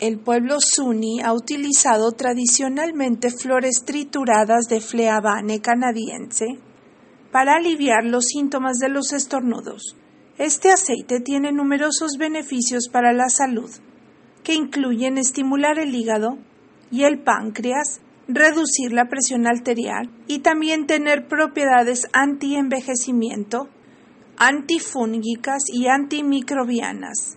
El pueblo Sunni ha utilizado tradicionalmente flores trituradas de fleabane canadiense para aliviar los síntomas de los estornudos. Este aceite tiene numerosos beneficios para la salud, que incluyen estimular el hígado y el páncreas, reducir la presión arterial y también tener propiedades anti-envejecimiento, antifúngicas y antimicrobianas.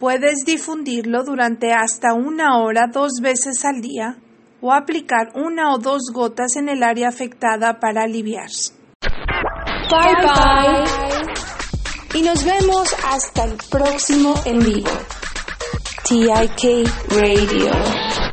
Puedes difundirlo durante hasta una hora dos veces al día o aplicar una o dos gotas en el área afectada para aliviar. Bye bye. Y nos vemos hasta el próximo en vivo. TIK Radio.